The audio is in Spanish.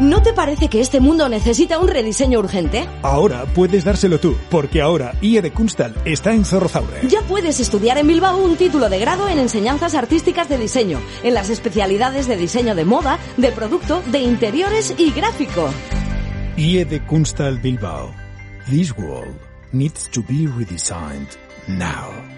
¿No te parece que este mundo necesita un rediseño urgente? Ahora puedes dárselo tú, porque ahora IE de Kunstal está en Zorrozaure. Ya puedes estudiar en Bilbao un título de grado en enseñanzas artísticas de diseño, en las especialidades de diseño de moda, de producto, de interiores y gráfico. IE de Kunstal Bilbao. This world needs to be redesigned now.